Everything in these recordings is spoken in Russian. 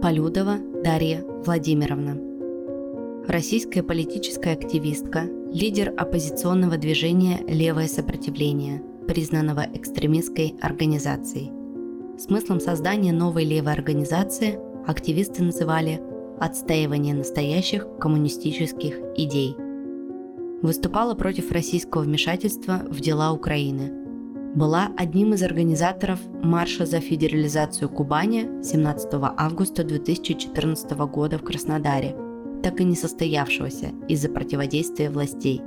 Полюдова Дарья Владимировна. Российская политическая активистка, лидер оппозиционного движения «Левое сопротивление», признанного экстремистской организацией. Смыслом создания новой левой организации активисты называли «отстаивание настоящих коммунистических идей». Выступала против российского вмешательства в дела Украины – была одним из организаторов марша за федерализацию Кубани 17 августа 2014 года в Краснодаре, так и не состоявшегося из-за противодействия властей.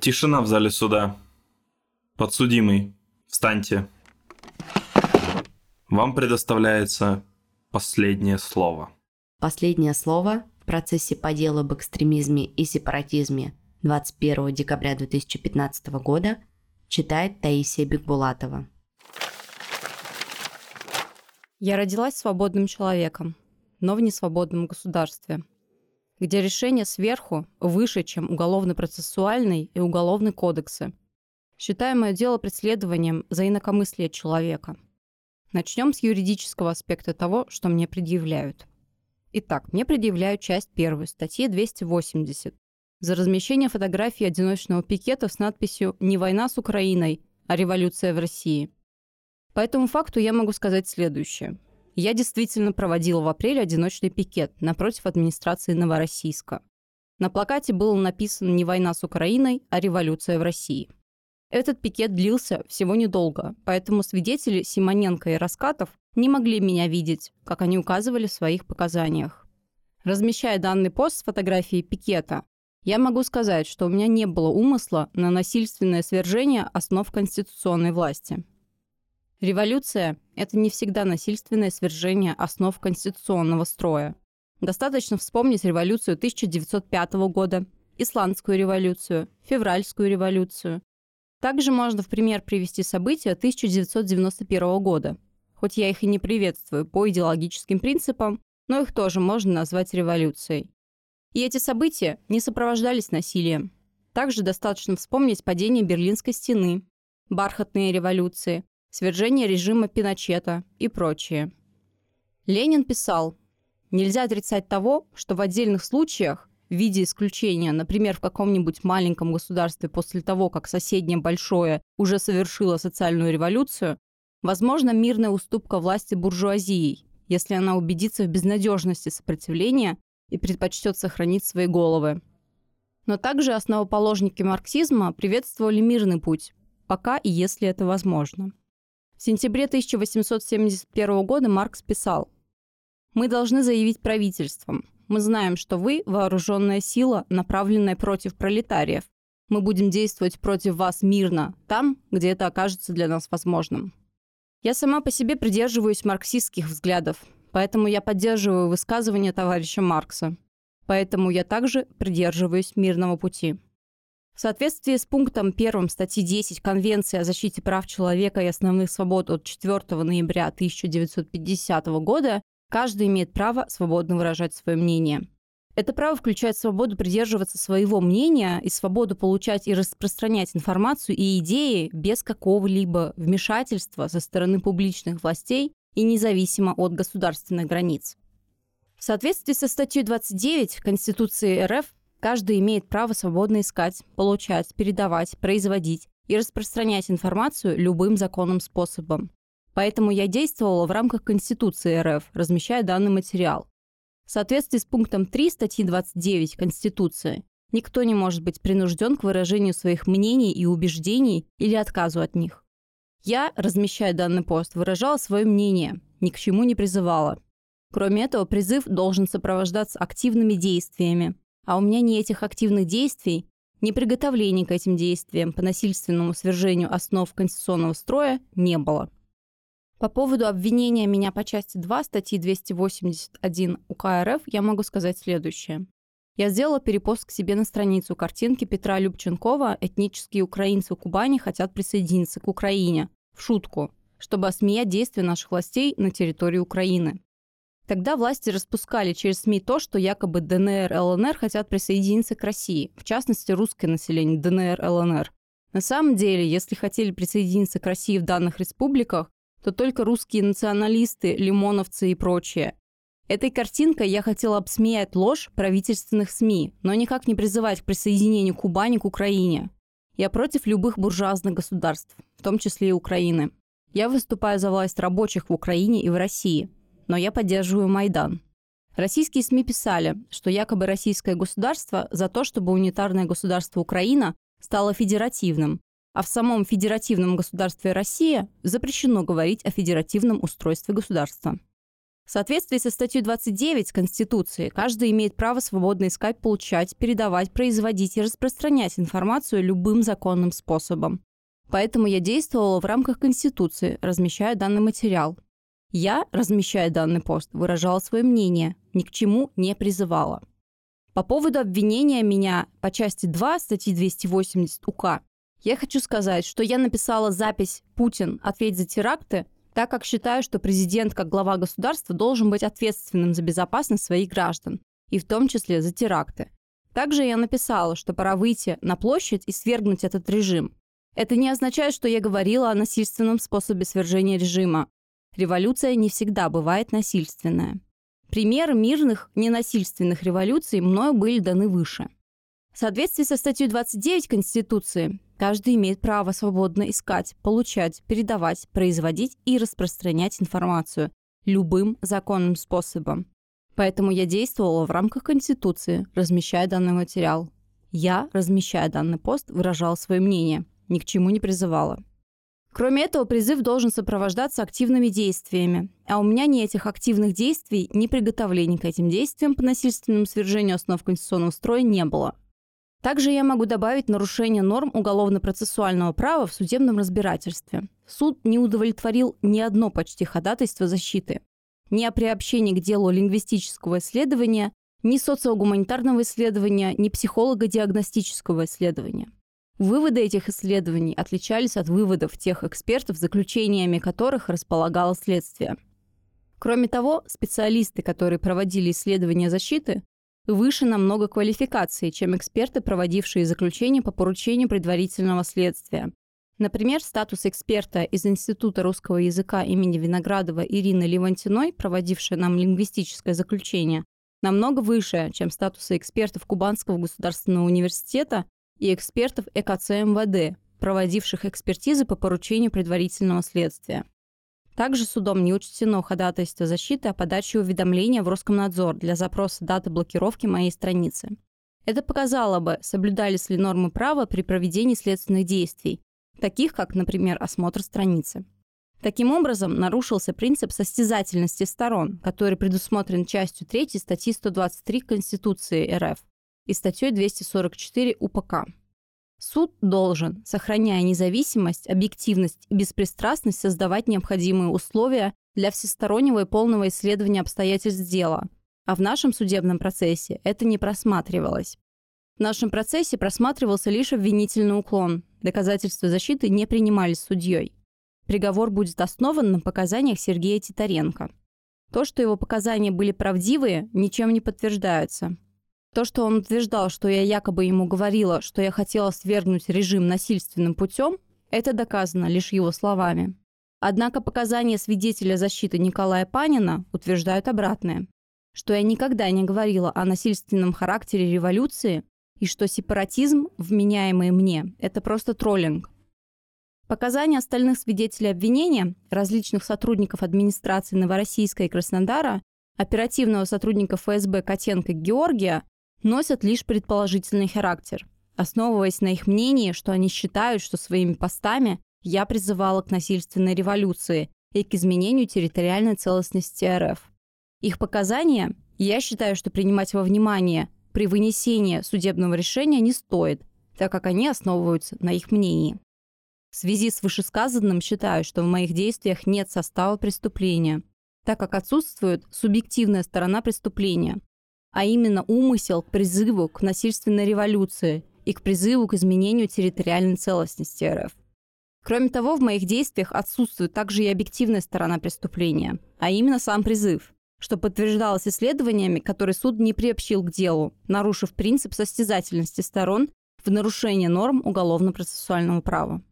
Тишина в зале суда. Подсудимый, встаньте. Вам предоставляется последнее слово. Последнее слово в процессе по делу об экстремизме и сепаратизме 21 декабря 2015 года читает Таисия Бекбулатова. Я родилась свободным человеком, но в несвободном государстве, где решение сверху выше, чем уголовно-процессуальный и уголовный кодексы. Считаю мое дело преследованием за инакомыслие человека. Начнем с юридического аспекта того, что мне предъявляют – Итак, мне предъявляют часть первую статьи 280 за размещение фотографии одиночного пикета с надписью «Не война с Украиной, а революция в России». По этому факту я могу сказать следующее. Я действительно проводила в апреле одиночный пикет напротив администрации Новороссийска. На плакате было написано «Не война с Украиной, а революция в России». Этот пикет длился всего недолго, поэтому свидетели Симоненко и Раскатов не могли меня видеть, как они указывали в своих показаниях. Размещая данный пост с фотографией пикета, я могу сказать, что у меня не было умысла на насильственное свержение основ конституционной власти. Революция – это не всегда насильственное свержение основ конституционного строя. Достаточно вспомнить революцию 1905 года, Исландскую революцию, Февральскую революцию. Также можно в пример привести события 1991 года – Хоть я их и не приветствую по идеологическим принципам, но их тоже можно назвать революцией. И эти события не сопровождались насилием. Также достаточно вспомнить падение Берлинской стены, бархатные революции, свержение режима Пиночета и прочее. Ленин писал, нельзя отрицать того, что в отдельных случаях в виде исключения, например, в каком-нибудь маленьком государстве после того, как соседнее большое уже совершило социальную революцию, Возможно, мирная уступка власти буржуазией, если она убедится в безнадежности сопротивления и предпочтет сохранить свои головы. Но также основоположники марксизма приветствовали мирный путь, пока и если это возможно. В сентябре 1871 года Маркс писал «Мы должны заявить правительством. Мы знаем, что вы – вооруженная сила, направленная против пролетариев. Мы будем действовать против вас мирно, там, где это окажется для нас возможным». Я сама по себе придерживаюсь марксистских взглядов, поэтому я поддерживаю высказывания товарища Маркса. Поэтому я также придерживаюсь мирного пути. В соответствии с пунктом 1 статьи 10 Конвенции о защите прав человека и основных свобод от 4 ноября 1950 года каждый имеет право свободно выражать свое мнение. Это право включает свободу придерживаться своего мнения и свободу получать и распространять информацию и идеи без какого-либо вмешательства со стороны публичных властей и независимо от государственных границ. В соответствии со статьей 29 Конституции РФ каждый имеет право свободно искать, получать, передавать, производить и распространять информацию любым законным способом. Поэтому я действовала в рамках Конституции РФ, размещая данный материал. В соответствии с пунктом 3 статьи 29 Конституции, никто не может быть принужден к выражению своих мнений и убеждений или отказу от них. Я, размещая данный пост, выражала свое мнение, ни к чему не призывала. Кроме этого, призыв должен сопровождаться активными действиями. А у меня ни этих активных действий, ни приготовлений к этим действиям по насильственному свержению основ конституционного строя не было. По поводу обвинения меня по части 2 статьи 281 УК РФ я могу сказать следующее. Я сделала перепост к себе на страницу картинки Петра Любченкова «Этнические украинцы Кубани хотят присоединиться к Украине» в шутку, чтобы осмеять действия наших властей на территории Украины. Тогда власти распускали через СМИ то, что якобы ДНР, ЛНР хотят присоединиться к России, в частности, русское население ДНР, ЛНР. На самом деле, если хотели присоединиться к России в данных республиках, то только русские националисты, лимоновцы и прочее. Этой картинкой я хотела обсмеять ложь правительственных СМИ, но никак не призывать к присоединению Кубани к Украине. Я против любых буржуазных государств, в том числе и Украины. Я выступаю за власть рабочих в Украине и в России, но я поддерживаю Майдан. Российские СМИ писали, что якобы российское государство за то, чтобы унитарное государство Украина стало федеративным, а в самом федеративном государстве Россия запрещено говорить о федеративном устройстве государства. В соответствии со статьей 29 Конституции, каждый имеет право свободно искать, получать, передавать, производить и распространять информацию любым законным способом. Поэтому я действовала в рамках Конституции, размещая данный материал. Я, размещая данный пост, выражала свое мнение, ни к чему не призывала. По поводу обвинения меня по части 2 статьи 280 УК, я хочу сказать, что я написала запись «Путин. Ответь за теракты», так как считаю, что президент как глава государства должен быть ответственным за безопасность своих граждан, и в том числе за теракты. Также я написала, что пора выйти на площадь и свергнуть этот режим. Это не означает, что я говорила о насильственном способе свержения режима. Революция не всегда бывает насильственная. Примеры мирных, ненасильственных революций мною были даны выше. В соответствии со статьей 29 Конституции, каждый имеет право свободно искать, получать, передавать, производить и распространять информацию любым законным способом. Поэтому я действовала в рамках Конституции, размещая данный материал. Я, размещая данный пост, выражала свое мнение, ни к чему не призывала. Кроме этого, призыв должен сопровождаться активными действиями. А у меня ни этих активных действий, ни приготовлений к этим действиям по насильственному свержению основ конституционного строя не было. Также я могу добавить нарушение норм уголовно-процессуального права в судебном разбирательстве. Суд не удовлетворил ни одно почти ходатайство защиты. Ни о приобщении к делу лингвистического исследования, ни социогуманитарного исследования, ни психолого-диагностического исследования. Выводы этих исследований отличались от выводов тех экспертов, заключениями которых располагало следствие. Кроме того, специалисты, которые проводили исследования защиты, выше намного квалификации, чем эксперты, проводившие заключение по поручению предварительного следствия. Например, статус эксперта из Института русского языка имени Виноградова Ирины Левантиной, проводившая нам лингвистическое заключение, намного выше, чем статусы экспертов Кубанского государственного университета и экспертов ЭКЦ МВД, проводивших экспертизы по поручению предварительного следствия. Также судом не учтено ходатайство защиты о подаче уведомления в Роскомнадзор для запроса даты блокировки моей страницы. Это показало бы, соблюдались ли нормы права при проведении следственных действий, таких как, например, осмотр страницы. Таким образом, нарушился принцип состязательности сторон, который предусмотрен частью 3 статьи 123 Конституции РФ и статьей 244 УПК. Суд должен, сохраняя независимость, объективность и беспристрастность, создавать необходимые условия для всестороннего и полного исследования обстоятельств дела. А в нашем судебном процессе это не просматривалось. В нашем процессе просматривался лишь обвинительный уклон. Доказательства защиты не принимались судьей. Приговор будет основан на показаниях Сергея Титаренко. То, что его показания были правдивые, ничем не подтверждается. То, что он утверждал, что я якобы ему говорила, что я хотела свергнуть режим насильственным путем, это доказано лишь его словами. Однако показания свидетеля защиты Николая Панина утверждают обратное, что я никогда не говорила о насильственном характере революции и что сепаратизм, вменяемый мне, это просто троллинг. Показания остальных свидетелей обвинения, различных сотрудников администрации Новороссийска и Краснодара, оперативного сотрудника ФСБ Котенко Георгия носят лишь предположительный характер, основываясь на их мнении, что они считают, что своими постами я призывала к насильственной революции и к изменению территориальной целостности РФ. Их показания я считаю, что принимать во внимание при вынесении судебного решения не стоит, так как они основываются на их мнении. В связи с вышесказанным считаю, что в моих действиях нет состава преступления, так как отсутствует субъективная сторона преступления, а именно умысел к призыву к насильственной революции и к призыву к изменению территориальной целостности РФ. Кроме того, в моих действиях отсутствует также и объективная сторона преступления, а именно сам призыв, что подтверждалось исследованиями, которые суд не приобщил к делу, нарушив принцип состязательности сторон в нарушение норм уголовно-процессуального права.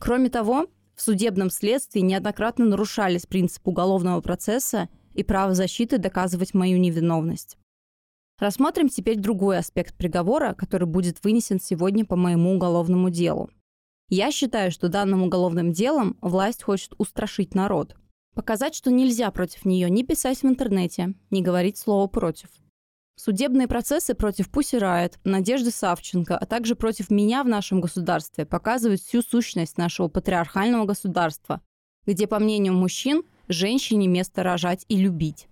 Кроме того, в судебном следствии неоднократно нарушались принципы уголовного процесса и право защиты доказывать мою невиновность. Рассмотрим теперь другой аспект приговора, который будет вынесен сегодня по моему уголовному делу. Я считаю, что данным уголовным делом власть хочет устрашить народ, показать, что нельзя против нее ни писать в интернете, ни говорить слово «против». Судебные процессы против Пуси Райт, Надежды Савченко, а также против меня в нашем государстве показывают всю сущность нашего патриархального государства, где, по мнению мужчин, женщине место рожать и любить.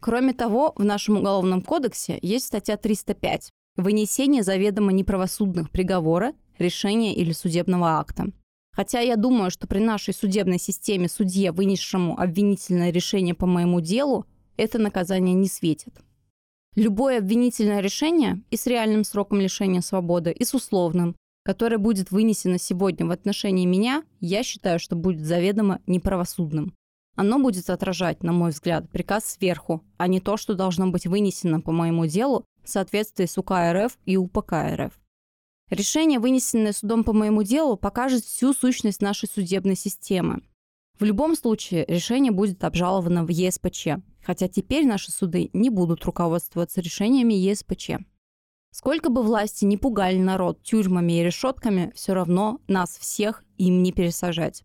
Кроме того, в нашем Уголовном кодексе есть статья 305 «Вынесение заведомо неправосудных приговора, решения или судебного акта». Хотя я думаю, что при нашей судебной системе судье, вынесшему обвинительное решение по моему делу, это наказание не светит. Любое обвинительное решение и с реальным сроком лишения свободы, и с условным, которое будет вынесено сегодня в отношении меня, я считаю, что будет заведомо неправосудным. Оно будет отражать, на мой взгляд, приказ сверху, а не то, что должно быть вынесено по моему делу в соответствии с УК РФ и УПК РФ. Решение, вынесенное судом по моему делу, покажет всю сущность нашей судебной системы. В любом случае, решение будет обжаловано в ЕСПЧ, хотя теперь наши суды не будут руководствоваться решениями ЕСПЧ. Сколько бы власти не пугали народ тюрьмами и решетками, все равно нас всех им не пересажать.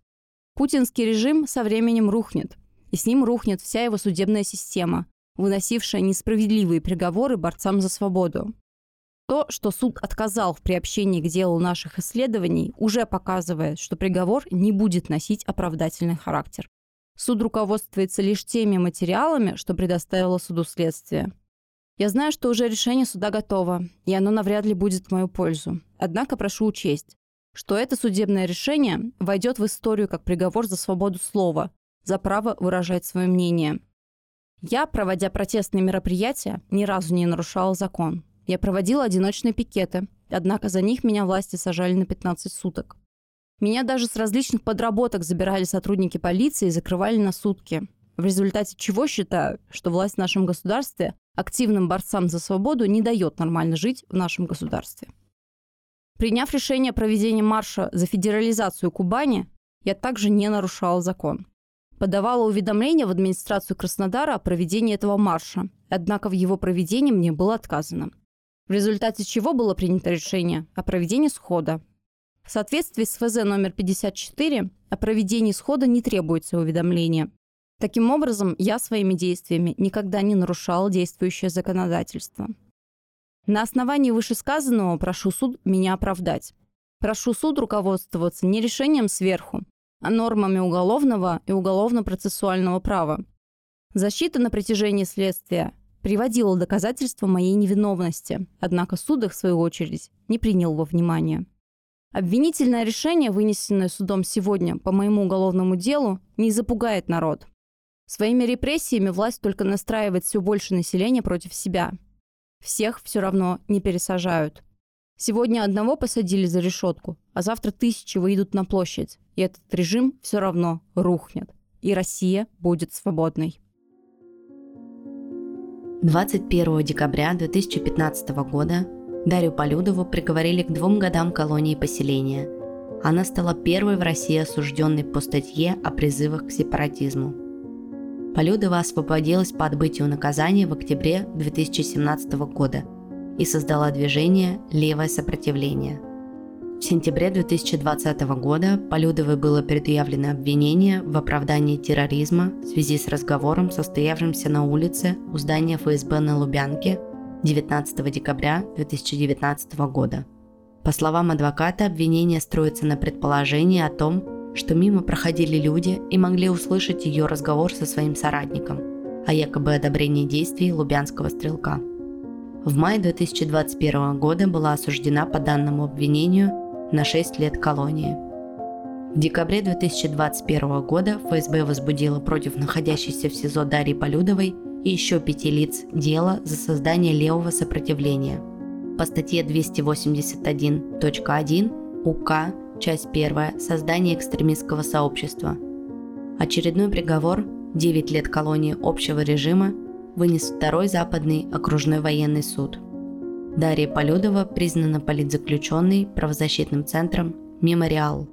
Путинский режим со временем рухнет, и с ним рухнет вся его судебная система, выносившая несправедливые приговоры борцам за свободу. То, что суд отказал в приобщении к делу наших исследований, уже показывает, что приговор не будет носить оправдательный характер. Суд руководствуется лишь теми материалами, что предоставило суду следствие. Я знаю, что уже решение суда готово, и оно навряд ли будет в мою пользу. Однако прошу учесть, что это судебное решение войдет в историю как приговор за свободу слова, за право выражать свое мнение. Я, проводя протестные мероприятия, ни разу не нарушала закон. Я проводила одиночные пикеты, однако за них меня власти сажали на 15 суток. Меня даже с различных подработок забирали сотрудники полиции и закрывали на сутки. В результате чего считаю, что власть в нашем государстве активным борцам за свободу не дает нормально жить в нашем государстве. Приняв решение о проведении марша за федерализацию Кубани, я также не нарушала закон. Подавала уведомление в администрацию Краснодара о проведении этого марша, однако в его проведении мне было отказано. В результате чего было принято решение о проведении схода. В соответствии с ФЗ номер 54 о проведении схода не требуется уведомление. Таким образом, я своими действиями никогда не нарушала действующее законодательство. На основании вышесказанного прошу суд меня оправдать. Прошу суд руководствоваться не решением сверху, а нормами уголовного и уголовно-процессуального права. Защита на протяжении следствия приводила доказательства моей невиновности, однако суд их, в свою очередь, не принял во внимание. Обвинительное решение, вынесенное судом сегодня по моему уголовному делу, не запугает народ. Своими репрессиями власть только настраивает все больше населения против себя – всех все равно не пересажают. Сегодня одного посадили за решетку, а завтра тысячи выйдут на площадь. И этот режим все равно рухнет. И Россия будет свободной. 21 декабря 2015 года Дарью Полюдову приговорили к двум годам колонии поселения. Она стала первой в России осужденной по статье о призывах к сепаратизму. Полюдова освободилась по отбытию наказания в октябре 2017 года и создала движение «Левое сопротивление». В сентябре 2020 года Полюдовой было предъявлено обвинение в оправдании терроризма в связи с разговором, состоявшимся на улице у здания ФСБ на Лубянке 19 декабря 2019 года. По словам адвоката, обвинение строится на предположении о том, что мимо проходили люди и могли услышать ее разговор со своим соратником о якобы одобрении действий лубянского стрелка. В мае 2021 года была осуждена по данному обвинению на 6 лет колонии. В декабре 2021 года ФСБ возбудила против находящейся в СИЗО Дарьи Полюдовой и еще пяти лиц дело за создание левого сопротивления. По статье 281.1 УК Часть первая. Создание экстремистского сообщества. Очередной приговор – 9 лет колонии общего режима вынес второй западный окружной военный суд. Дарья Полюдова признана политзаключенной правозащитным центром «Мемориал».